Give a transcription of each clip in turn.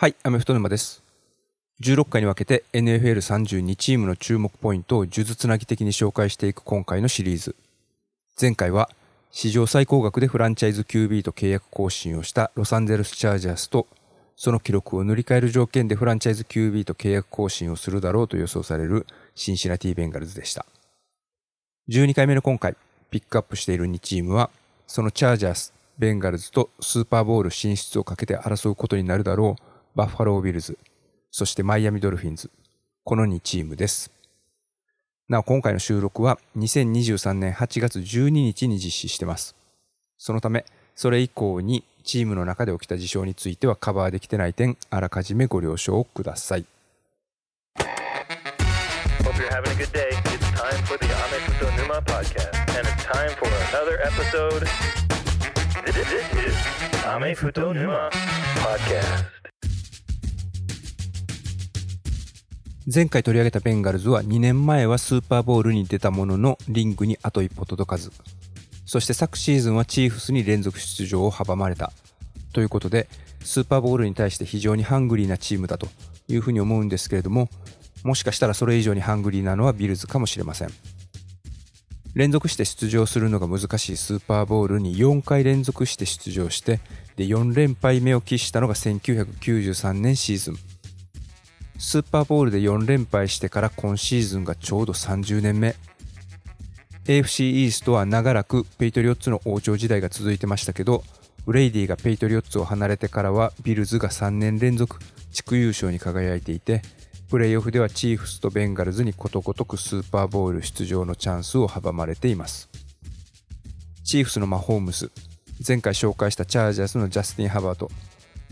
はい、アメフト沼です。16回に分けて NFL32 チームの注目ポイントを数珠つなぎ的に紹介していく今回のシリーズ。前回は史上最高額でフランチャイズ QB と契約更新をしたロサンゼルスチャージャースとその記録を塗り替える条件でフランチャイズ QB と契約更新をするだろうと予想されるシンシナティベンガルズでした。12回目の今回、ピックアップしている2チームは、そのチャージャース、ベンガルズとスーパーボール進出をかけて争うことになるだろうバッファロー・ビルズ、そしてマイアミ・ドルフィンズ、この2チームです。なお、今回の収録は2023年8月12日に実施してます。そのため、それ以降にチームの中で起きた事象についてはカバーできてない点、あらかじめご了承ください。前回取り上げたベンガルズは2年前はスーパーボールに出たもののリングにあと一歩届かず。そして昨シーズンはチーフスに連続出場を阻まれた。ということでスーパーボールに対して非常にハングリーなチームだというふうに思うんですけれどももしかしたらそれ以上にハングリーなのはビルズかもしれません。連続して出場するのが難しいスーパーボールに4回連続して出場してで4連敗目を喫したのが1993年シーズン。スーパーボールで4連敗してから今シーズンがちょうど30年目。AFC イーストは長らくペイトリオッツの王朝時代が続いてましたけどブレイディがペイトリオッツを離れてからはビルズが3年連続地区優勝に輝いていてプレイオフではチーフスとベンガルズにことごとくスーパーボール出場のチャンスを阻まれています。チーフスのマホームス前回紹介したチャージャースのジャスティン・ハーバート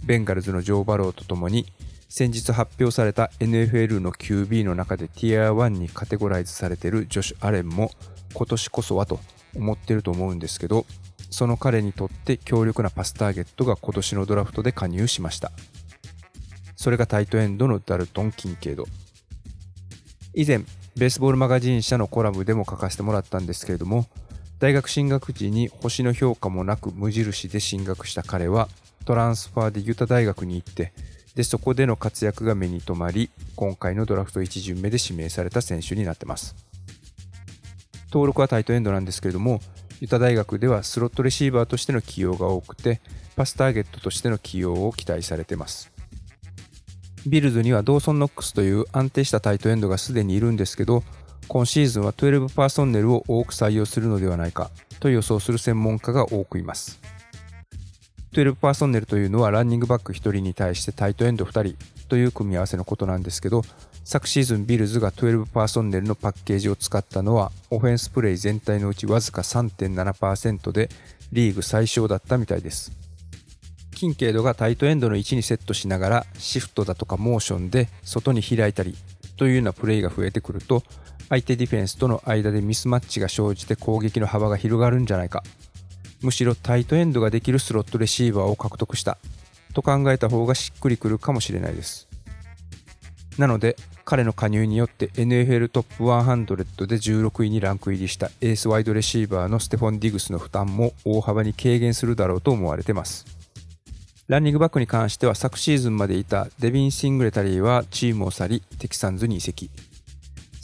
ベンガルズのジョー・バローとともに先日発表された NFL の QB の中でティア1にカテゴライズされているジョシュ・アレンも今年こそはと思ってると思うんですけどその彼にとって強力なパスターゲットが今年のドラフトで加入しました。それがタイトエンドのダルトン・キンケイド。以前ベースボールマガジン社のコラムでも書かせてもらったんですけれども大学進学時に星の評価もなく無印で進学した彼はトランスファーでユタ大学に行ってでそこでの活躍が目に留まり今回のドラフト1巡目で指名された選手になってます。登録はタイトエンドなんですけれどもユタ大学ではスロットレシーバーとしての起用が多くてパスターゲットとしての起用を期待されてます。ビルズにはドーソン・ノックスという安定したタイトエンドがすでにいるんですけど今シーズンは12パーソンネルを多く採用するのではないかと予想する専門家が多くいます。12パーソンネルというのはランニングバック1人に対してタイトエンド2人という組み合わせのことなんですけど昨シーズンビルズが12パーソンネルのパッケージを使ったのはオフェンスプレイ全体のうちわずか3.7%でリーグ最小だったみたいです。キンケイドがタイトエンドの位置にセットしながらシフトだとかモーションで外に開いたりというようなプレイが増えてくると相手ディフェンスとの間でミスマッチが生じて攻撃の幅が広がるんじゃないか。むしろタイトエンドができるスロットレシーバーを獲得した。と考えた方がしっくりくるかもしれないです。なので彼の加入によって NFL トップ100で16位にランク入りしたエースワイドレシーバーのステフォン・ディグスの負担も大幅に軽減するだろうと思われてます。ランニングバックに関しては昨シーズンまでいたデビン・シングレタリーはチームを去りテキサンズに移籍。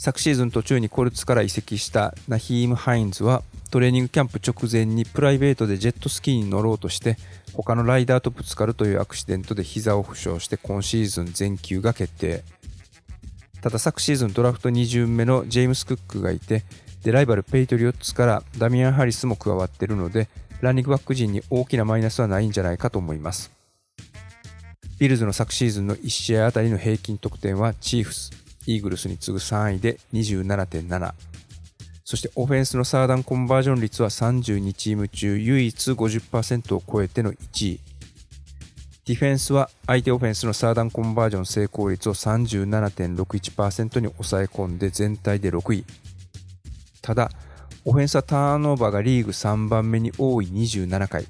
昨シーズン途中にコルツから移籍したナヒーム・ハインズはトレーニングキャンプ直前にプライベートでジェットスキーに乗ろうとして他のライダーとぶつかるというアクシデントで膝を負傷して今シーズン全休が決定。ただ昨シーズンドラフト2巡目のジェームス・クックがいてでライバルペイトリオッツからダミアン・ハリスも加わっているのでランニングバック陣に大きなマイナスはないんじゃないかと思います。ビルズの昨シーズンの1試合あたりの平均得点はチーフス。イーグルスに次ぐ3位で27.7そしてオフェンスのサードダウンコンバージョン率は32チーム中唯一50%を超えての1位。ディフェンスは相手オフェンスのサードダウンコンバージョン成功率を37.61%に抑え込んで全体で6位。ただオフェンスはターンオーバーがリーグ3番目に多い27回デ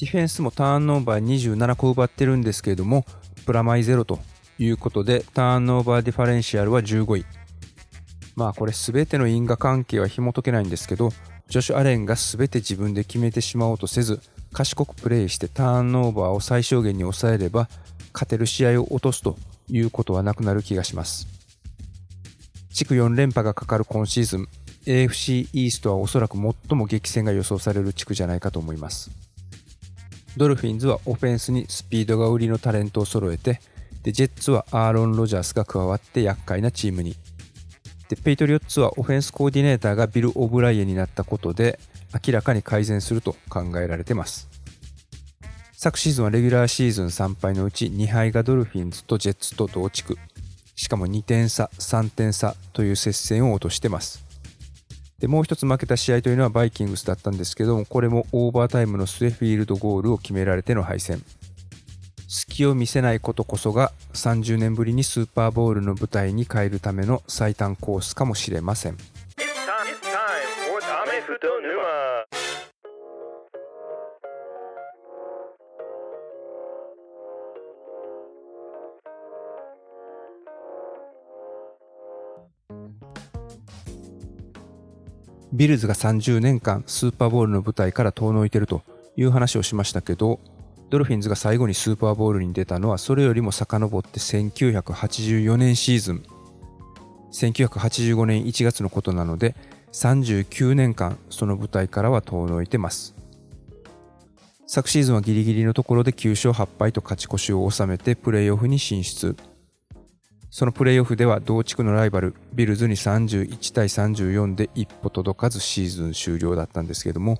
ィフェンスもターンオーバー27個奪ってるんですけれどもプラマイゼロということでターンオーバーディファレンシャルは15位まあこれ全ての因果関係は紐解けないんですけどジョシュ・アレンが全て自分で決めてしまおうとせず賢くプレイしてターンオーバーを最小限に抑えれば勝てる試合を落とすということはなくなる気がします。地区4連覇がかかる今シーズン、AFC イーストはおそらく最も激戦が予想される地区じゃないかと思います。ドルフィンズはオフェンスにスピードが売りのタレントを揃えて、で、ジェッツはアーロン・ロジャースが加わって厄介なチームに。で、ペイトリオッツはオフェンスコーディネーターがビル・オブライエになったことで、明らかに改善すると考えられてます。昨シーズンはレギュラーシーズン3敗のうち2敗がドルフィンズとジェッツと同地区。しかも2点差、3点差という接戦を落としてます。で、もう一つ負けた試合というのはバイキングスだったんですけども、これもオーバータイムの末フィールドゴールを決められての敗戦。隙を見せないことこそが30年ぶりにスーパーボールの舞台に変えるための最短コースかもしれません。ビルズが30年間スーパーボールの舞台から遠のいてるという話をしましたけど、ドルフィンズが最後にスーパーボールに出たのはそれよりも遡って1984年シーズン。1985年1月のことなので39年間その舞台からは遠のいてます。昨シーズンはギリギリのところで9勝8敗と勝ち越しを収めてプレーオフに進出。そのプレーオフでは同地区のライバルビルズに31対34で一歩届かずシーズン終了だったんですけども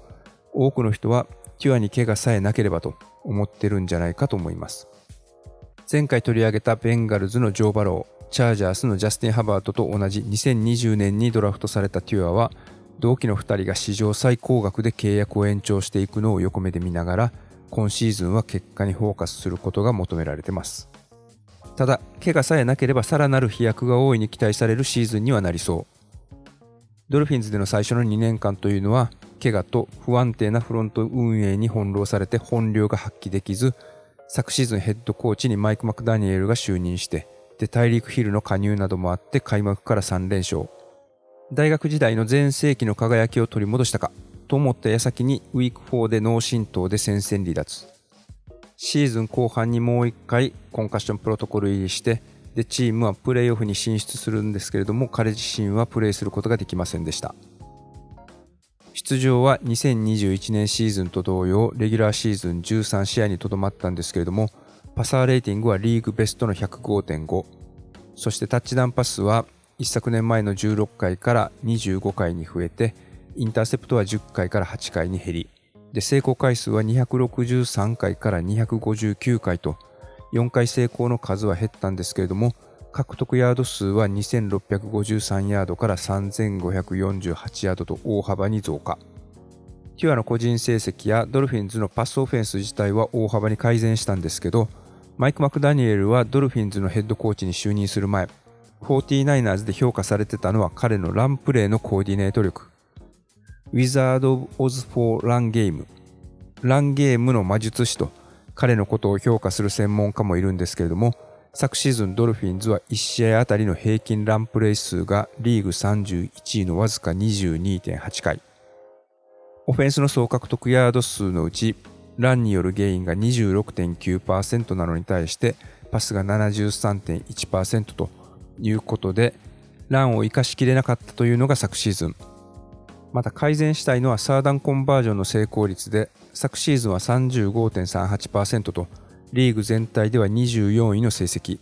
多くの人はテュアに怪我さえなければと思ってるんじゃないかと思います前回取り上げたベンガルズのジョー・バローチャージャースのジャスティン・ハバートと同じ2020年にドラフトされたテュアは同期の2人が史上最高額で契約を延長していくのを横目で見ながら今シーズンは結果にフォーカスすることが求められてますただ、怪我さえなければさらなる飛躍が大いに期待されるシーズンにはなりそう。ドルフィンズでの最初の2年間というのは、怪我と不安定なフロント運営に翻弄されて本領が発揮できず、昨シーズンヘッドコーチにマイク・マクダニエルが就任して、で、大陸ヒルの加入などもあって開幕から3連勝。大学時代の全盛期の輝きを取り戻したか、と思った矢先にウィーク4で脳震盪で戦線離脱。シーズン後半にもう一回コンカッションプロトコル入りしてでチームはプレーオフに進出するんですけれども彼自身はプレーすることができませんでした出場は2021年シーズンと同様レギュラーシーズン13試合にとどまったんですけれどもパサーレーティングはリーグベストの105.5そしてタッチダウンパスは一昨年前の16回から25回に増えてインターセプトは10回から8回に減りで成功回数は263回から259回と4回成功の数は減ったんですけれども獲得ヤード数は2653ヤードから3548ヤードと大幅に増加テュアの個人成績やドルフィンズのパスオフェンス自体は大幅に改善したんですけどマイク・マクダニエルはドルフィンズのヘッドコーチに就任する前 49ers で評価されてたのは彼のランプレーのコーディネート力 Wizard of Oz for run game。ランゲームの魔術師と彼のことを評価する専門家もいるんですけれども、昨シーズンドルフィンズは1試合あたりの平均ランプレイ数がリーグ31位のわずか22.8回。オフェンスの総獲得ヤード数のうち、ランによるゲインが26.9%なのに対して、パスが73.1%ということで、ランを生かしきれなかったというのが昨シーズン。また改善したいのはサードダウンコンバージョンの成功率で昨シーズンは35.38%とリーグ全体では24位の成績。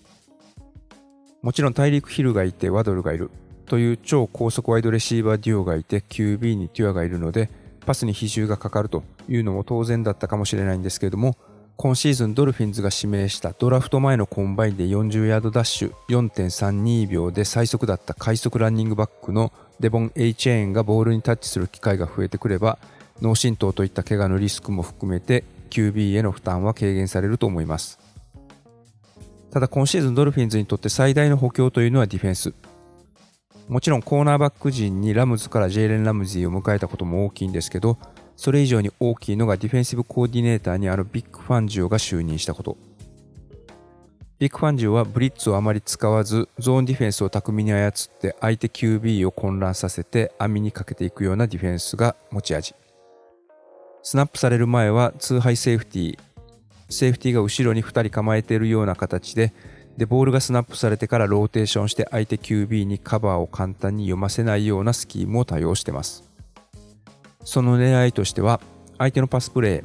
もちろんタイリークヒルがいてワドルがいる。という超高速ワイドレシーバーデュオがいて QB にテュアがいるのでパスに比重がかかるというのも当然だったかもしれないんですけれども今シーズンドルフィンズが指名したドラフト前のコンバインで40ヤードダッシュ4.32秒で最速だった快速ランニングバックのデボン・エイチェーンがボールにタッチする機会が増えてくれば脳震盪といった怪我のリスクも含めて QB への負担は軽減されると思います。ただ今シーズンドルフィンズにとって最大の補強というのはディフェンス。もちろんコーナーバック陣にラムズからジェイレン・ラムジーを迎えたことも大きいんですけどそれ以上に大きいのがディフェンシブコーディネーターにあるヴィック・ファンジオが就任したこと。ヴィックファンジオはブリッツをあまり使わずゾーンディフェンスを巧みに操って相手 QB を混乱させて網にかけていくようなディフェンスが持ち味。スナップされる前はツーハイセーフティーセーフティーが後ろに2人構えているような形ででボールがスナップされてからローテーションして相手 QB にカバーを簡単に読ませないようなスキームを多用しています。その狙いとしては相手のパスプレー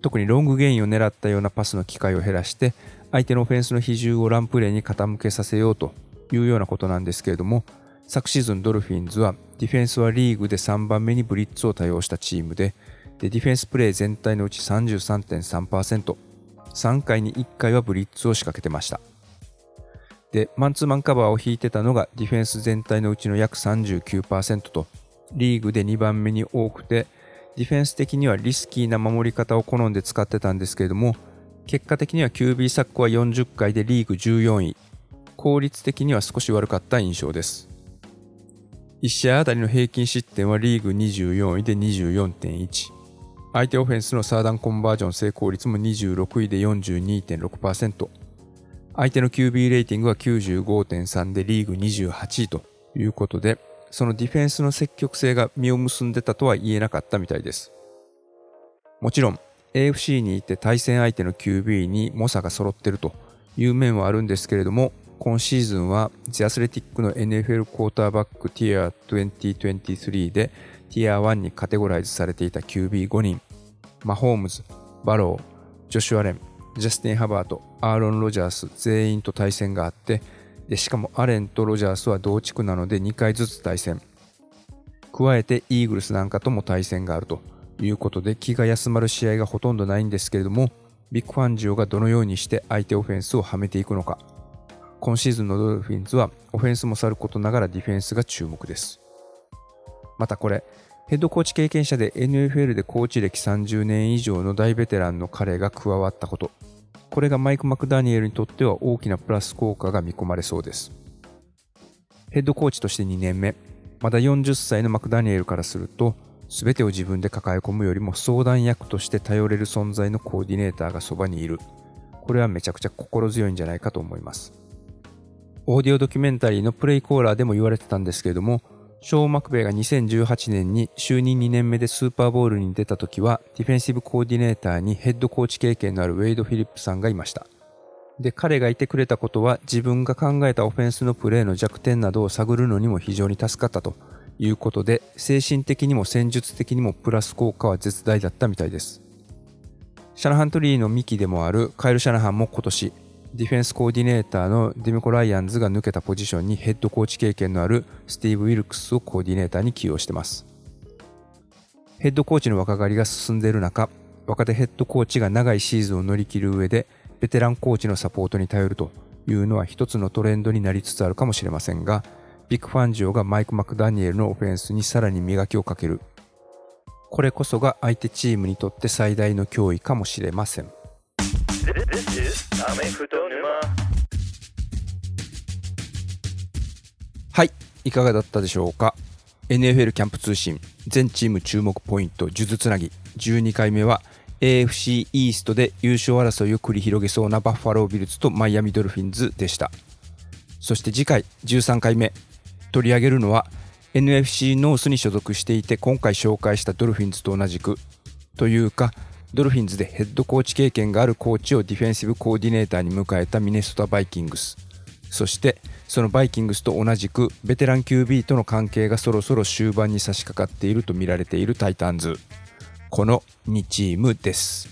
特にロングゲインを狙ったようなパスの機会を減らして相手のオフェンスの比重をランプレーに傾けさせようというようなことなんですけれども昨シーズンドルフィンズはディフェンスはリーグで3番目にブリッツを多用したチームででディフェンスプレー全体のうち 33.3%3 回に1回はブリッツを仕掛けてました。でマンツーマンカバーを引いてたのがディフェンス全体のうちの約39%とリーグで2番目に多くてディフェンス的にはリスキーな守り方を好んで使ってたんですけれども結果的には QB サックは40回でリーグ14位。効率的には少し悪かった印象です。1試合あたりの平均失点はリーグ24位で24.1相手オフェンスのサーダンコンバージョン成功率も26位で42.6%相手の QB レーティングは95.3でリーグ28位ということでそのディフェンスの積極性が実を結んでたとは言えなかったみたいです。もちろん AFC にいて対戦相手の QB に猛者が揃ってるという面はあるんですけれども、今シーズンは The Athletic の NFL クォーターバックティア2023でティア1にカテゴライズされていた QB5 人、マホームズ、バロウ、ジョシュアレン、ジャスティン・ハーバート、アーロン・ロジャース全員と対戦があって、でしかもアレンとロジャースは同地区なので2回ずつ対戦。加えてイーグルスなんかとも対戦があるということで気が休まる試合がほとんどないんですけれどもヴィックファンジオがどのようにして相手オフェンスをはめていくのか。今シーズンのドルフィンズはオフェンスもさることながらディフェンスが注目です。またこれヘッドコーチ経験者で NFL でコーチ歴30年以上の大ベテランの彼が加わったことこれがマイク・マクダニエルにとっては大きなプラス効果が見込まれそうです。ヘッドコーチとして2年目、まだ40歳のマクダニエルからすると、全てを自分で抱え込むよりも相談役として頼れる存在のコーディネーターがそばにいる。これはめちゃくちゃ心強いんじゃないかと思います。オーディオドキュメンタリーのプレイコーラーでも言われてたんですけれども、ショー・マクベイが2018年に就任2年目でスーパーボールに出た時はディフェンシブコーディネーターにヘッドコーチ経験のあるウェイド・フィリップさんがいました。で、彼がいてくれたことは自分が考えたオフェンスのプレーの弱点などを探るのにも非常に助かったということで精神的にも戦術的にもプラス効果は絶大だったみたいです。シャナハントリーのミキでもあるカイル・シャナハンも今年ディフェンスコーディネーターのディミコ・ライアンズが抜けたポジションにヘッドコーチ経験のあるスティーブ・ウィルクスをコーディネーターに起用してます。ヘッドコーチの若返りが進んでいる中、若手ヘッドコーチが長いシーズンを乗り切る上で、ベテランコーチのサポートに頼るというのは一つのトレンドになりつつあるかもしれませんが、ビッグファンジオがマイク・マクダニエルのオフェンスにさらに磨きをかける。これこそが相手チームにとって最大の脅威かもしれません。はい、いかがだったでしょうか？NFL キャンプ通信全チーム注目ポイント数珠つなぎ。12回目は AFC イーストで優勝争いを繰り広げそうなバッファロービルズとマイアミドルフィンズでした。そして次回13回目。取り上げるのは NFC ノースに所属していて今回紹介したドルフィンズと同じく。というかドルフィンズでヘッドコーチ経験があるコーチをディフェンシブコーディネーターに迎えたミネソタバイキングスそしてそのバイキングスと同じくベテラン QB との関係がそろそろ終盤に差し掛かっていると見られているタイタンズこの2チームです。